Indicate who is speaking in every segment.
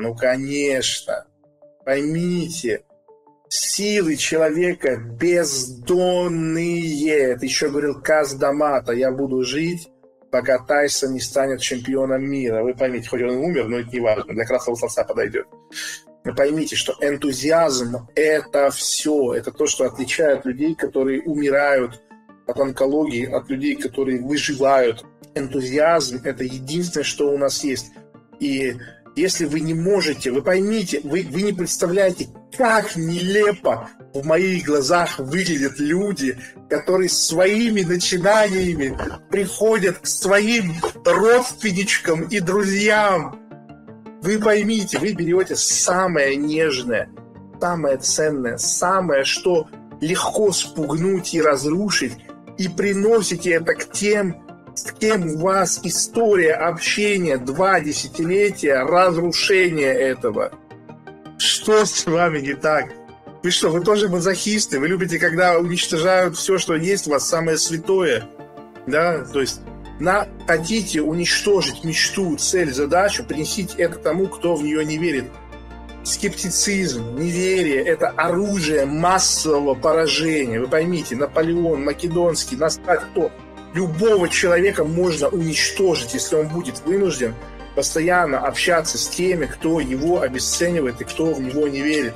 Speaker 1: Ну, конечно. Поймите, силы человека бездонные. Это еще говорил Каз Дамата. Я буду жить, пока Тайсон не станет чемпионом мира. Вы поймите, хоть он и умер, но это не важно. Для красного словца подойдет. Вы поймите, что энтузиазм – это все. Это то, что отличает людей, которые умирают от онкологии, от людей, которые выживают. Энтузиазм – это единственное, что у нас есть. И если вы не можете, вы поймите, вы, вы не представляете, как нелепо в моих глазах выглядят люди, которые своими начинаниями приходят к своим родственничкам и друзьям. Вы поймите, вы берете самое нежное, самое ценное, самое, что легко спугнуть и разрушить, и приносите это к тем, с кем у вас история общения два десятилетия разрушения этого. Что с вами не так? Вы что, вы тоже мазохисты? Вы любите, когда уничтожают все, что есть у вас, самое святое? Да, то есть на, хотите уничтожить мечту, цель, задачу, принесите это тому, кто в нее не верит. Скептицизм, неверие – это оружие массового поражения. Вы поймите, Наполеон, Македонский, настать кто – любого человека можно уничтожить, если он будет вынужден постоянно общаться с теми, кто его обесценивает и кто в него не верит.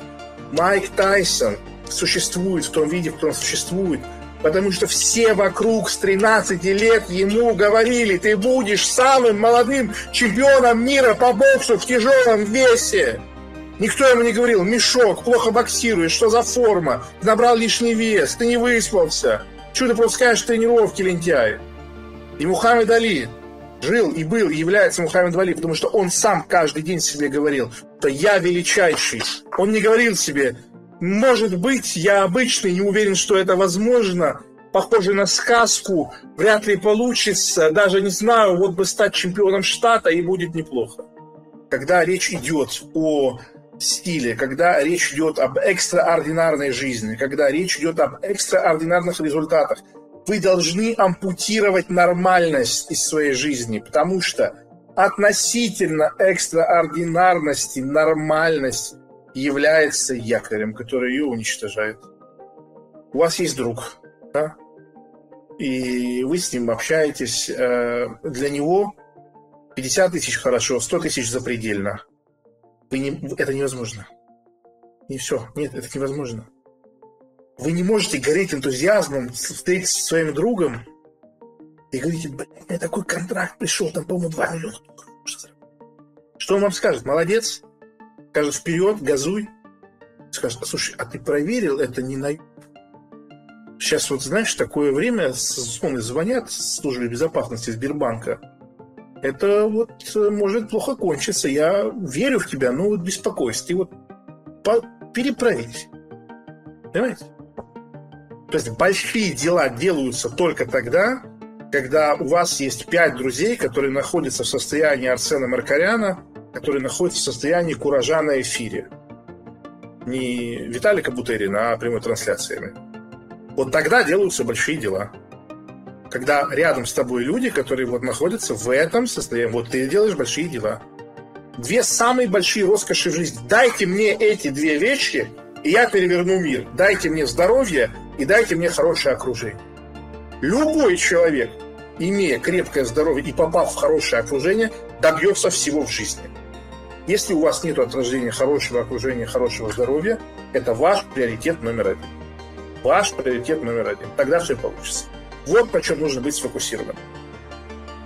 Speaker 1: Майк Тайсон существует в том виде, в котором существует, потому что все вокруг с 13 лет ему говорили, ты будешь самым молодым чемпионом мира по боксу в тяжелом весе. Никто ему не говорил, мешок, плохо боксируешь, что за форма, набрал лишний вес, ты не выспался. Чего ты пропускаешь тренировки, лентяй? И Мухаммед Али жил и был, и является Мухаммед Али, потому что он сам каждый день себе говорил, что я величайший. Он не говорил себе, может быть, я обычный, не уверен, что это возможно, похоже на сказку, вряд ли получится, даже не знаю, вот бы стать чемпионом штата, и будет неплохо. Когда речь идет о стиле, когда речь идет об экстраординарной жизни, когда речь идет об экстраординарных результатах, вы должны ампутировать нормальность из своей жизни, потому что относительно экстраординарности нормальность является якорем, который ее уничтожает. У вас есть друг, да? и вы с ним общаетесь. Э, для него 50 тысяч хорошо, 100 тысяч запредельно. Вы не, это невозможно. И все. Нет, это невозможно. Вы не можете гореть энтузиазмом, встретиться со своим другом и говорите, блин, у меня такой контракт пришел, там, по-моему, 2 миллиона. Что он вам скажет? Молодец? Скажет, вперед, газуй. Скажет, слушай, а ты проверил это не на... Сейчас вот, знаешь, такое время, звоны звонят с службы безопасности Сбербанка, это вот э, может плохо кончиться. Я верю в тебя, но вот беспокойся. Ты вот по- перепроверь. Понимаете? То есть большие дела делаются только тогда, когда у вас есть пять друзей, которые находятся в состоянии Арсена Маркаряна, которые находятся в состоянии куража на эфире. Не Виталика Бутерина, а прямой трансляциями. Вот тогда делаются большие дела когда рядом с тобой люди, которые вот находятся в этом состоянии, вот ты делаешь большие дела. Две самые большие роскоши в жизни. Дайте мне эти две вещи, и я переверну мир. Дайте мне здоровье и дайте мне хорошее окружение. Любой человек, имея крепкое здоровье и попав в хорошее окружение, добьется всего в жизни. Если у вас нет от рождения хорошего окружения, хорошего здоровья, это ваш приоритет номер один. Ваш приоритет номер один. Тогда все получится. Вот по чем нужно быть сфокусированным.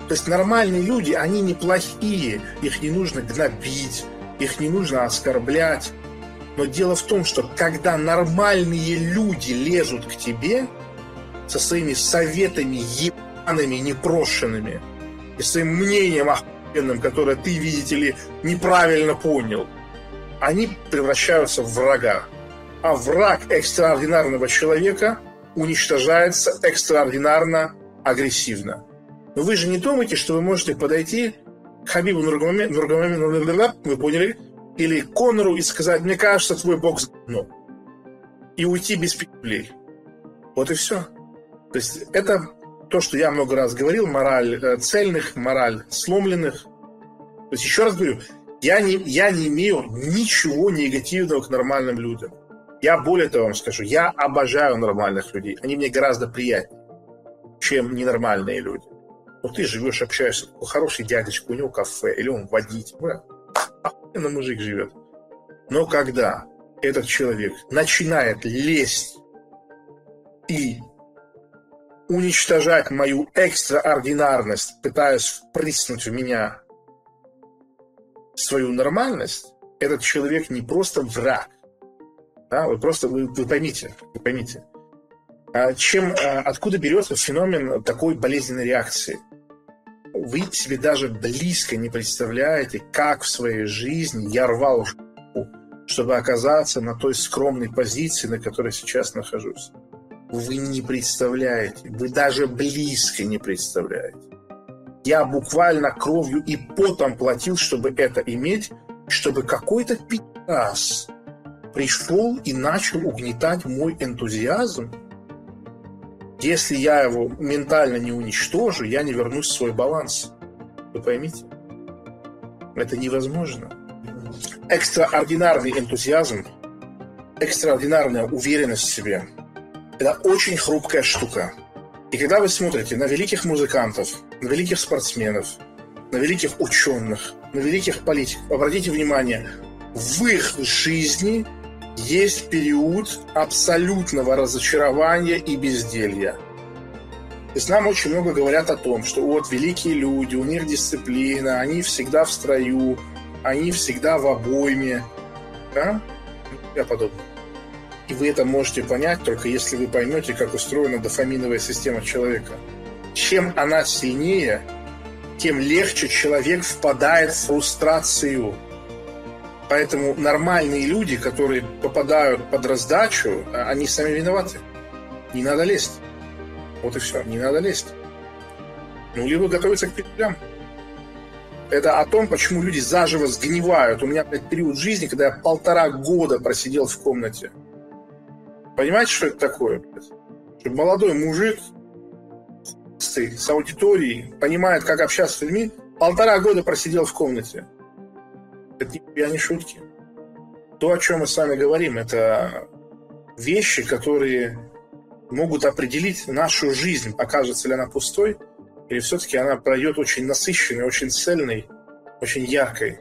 Speaker 1: То есть нормальные люди, они неплохие, их не нужно гнобить, их не нужно оскорблять. Но дело в том, что когда нормальные люди лезут к тебе со своими советами ебаными, непрошенными, и своим мнением охуенным, которое ты, видите ли, неправильно понял, они превращаются в врага. А враг экстраординарного человека уничтожается экстраординарно агрессивно. Но вы же не думаете, что вы можете подойти к Хабибу Нургамаме, вы поняли, или Конору и сказать, мне кажется, твой бокс говно. И уйти без петлей. Вот и все. То есть это то, что я много раз говорил, мораль э, цельных, мораль сломленных. То есть еще раз говорю, Я не, я не имею ничего негативного к нормальным людям. Я более того вам скажу, я обожаю нормальных людей. Они мне гораздо приятнее, чем ненормальные люди. Ну, ты живешь, общаешься, такой хороший дядечка, у него кафе, или он водитель. Охуенно мужик живет. Но когда этот человек начинает лезть и уничтожать мою экстраординарность, пытаясь впрыснуть в меня свою нормальность, этот человек не просто враг. Да, вы просто, вы, вы поймите, вы поймите. А чем, а, откуда берется феномен такой болезненной реакции? Вы себе даже близко не представляете, как в своей жизни я рвал чтобы оказаться на той скромной позиции, на которой сейчас нахожусь. Вы не представляете, вы даже близко не представляете. Я буквально кровью и потом платил, чтобы это иметь, чтобы какой-то пи***ас пришел и начал угнетать мой энтузиазм. Если я его ментально не уничтожу, я не вернусь в свой баланс. Вы поймите? Это невозможно. Экстраординарный энтузиазм, экстраординарная уверенность в себе – это очень хрупкая штука. И когда вы смотрите на великих музыкантов, на великих спортсменов, на великих ученых, на великих политиков, обратите внимание, в их жизни есть период абсолютного разочарования и безделья. То есть нам очень много говорят о том, что вот великие люди, у них дисциплина, они всегда в строю, они всегда в обойме, да? Я подобное. И вы это можете понять только если вы поймете, как устроена дофаминовая система человека. Чем она сильнее, тем легче человек впадает в фрустрацию. Поэтому нормальные люди, которые попадают под раздачу, а, они сами виноваты. Не надо лезть. Вот и все. Не надо лезть. Ну, либо готовиться к петлям. Это о том, почему люди заживо сгнивают. У меня блядь, период жизни, когда я полтора года просидел в комнате. Понимаете, что это такое? Чтобы молодой мужик с аудиторией понимает, как общаться с людьми, полтора года просидел в комнате. Это я не шутки. То, о чем мы с вами говорим, это вещи, которые могут определить нашу жизнь, окажется ли она пустой, или все-таки она пройдет очень насыщенной, очень цельной, очень яркой.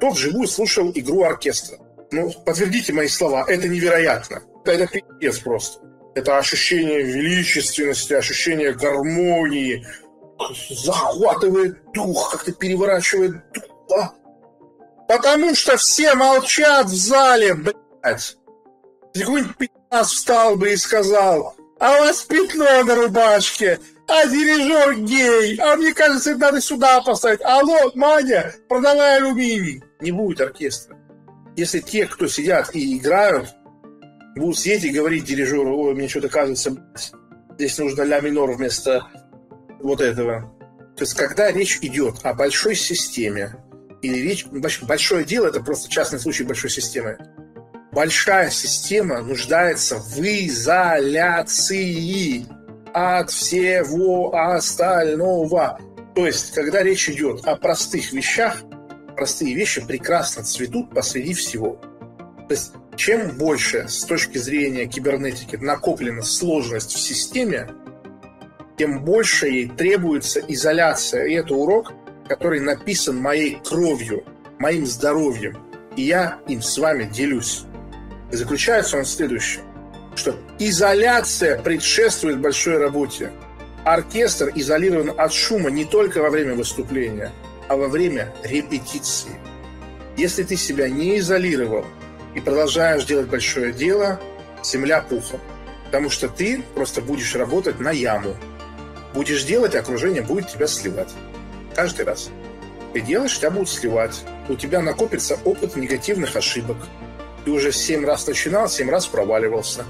Speaker 1: Тот вживую слушал игру оркестра. Ну, подтвердите мои слова, это невероятно. Это пиздец просто. Это ощущение величественности, ощущение гармонии, захватывает дух, как-то переворачивает дух. Потому что все молчат в зале, блядь. Какой-нибудь пи***ц встал бы и сказал, а у вас пятно на рубашке, а дирижер гей, а мне кажется, надо сюда поставить. Алло, Маня, продавай алюминий. Не будет оркестра. Если те, кто сидят и играют, будут сидеть и говорить дирижеру, ой, мне что-то кажется, здесь нужно ля минор вместо вот этого. То есть, когда речь идет о большой системе, или речь, большое дело, это просто частный случай большой системы, большая система нуждается в изоляции от всего остального. То есть, когда речь идет о простых вещах, простые вещи прекрасно цветут посреди всего. То есть, чем больше с точки зрения кибернетики накоплена сложность в системе, тем больше ей требуется изоляция. И это урок, который написан моей кровью, моим здоровьем. И я им с вами делюсь. И заключается он в следующем, что изоляция предшествует большой работе. Оркестр изолирован от шума не только во время выступления, а во время репетиции. Если ты себя не изолировал, и продолжаешь делать большое дело, земля пухом. Потому что ты просто будешь работать на яму. Будешь делать, окружение будет тебя сливать. Каждый раз. Ты делаешь, тебя будут сливать. У тебя накопится опыт негативных ошибок. Ты уже семь раз начинал, семь раз проваливался.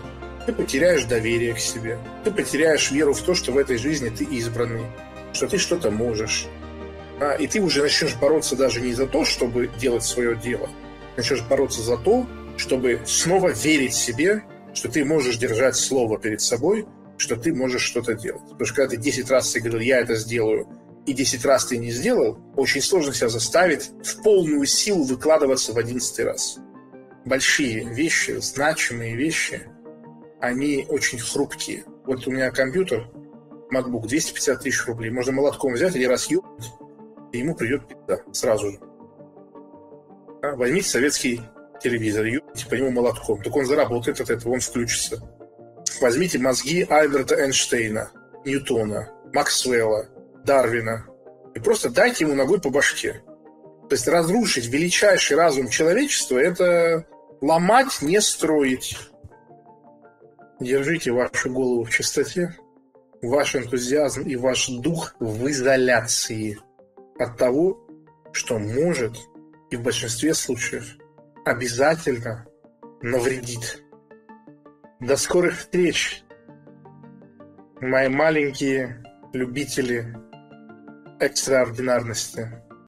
Speaker 1: Ты потеряешь доверие к себе. Ты потеряешь веру в то, что в этой жизни ты избранный. Что ты что-то можешь. А, и ты уже начнешь бороться даже не за то, чтобы делать свое дело, начнешь бороться за то, чтобы снова верить себе, что ты можешь держать слово перед собой, что ты можешь что-то делать. Потому что когда ты 10 раз себе говорил, я это сделаю, и 10 раз ты не сделал, очень сложно себя заставить в полную силу выкладываться в 11 раз. Большие вещи, значимые вещи, они очень хрупкие. Вот у меня компьютер, MacBook, 250 тысяч рублей. Можно молотком взять и раз ёбнуть, и ему придет пизда сразу же. А, возьмите советский телевизор, ёбните по нему молотком. Так он заработает от этого, он включится. Возьмите мозги Альберта Эйнштейна, Ньютона, Максвелла, Дарвина. И просто дайте ему ногой по башке. То есть разрушить величайший разум человечества – это ломать, не строить. Держите вашу голову в чистоте, ваш энтузиазм и ваш дух в изоляции от того, что может и в большинстве случаев обязательно навредит. До скорых встреч, мои маленькие любители экстраординарности.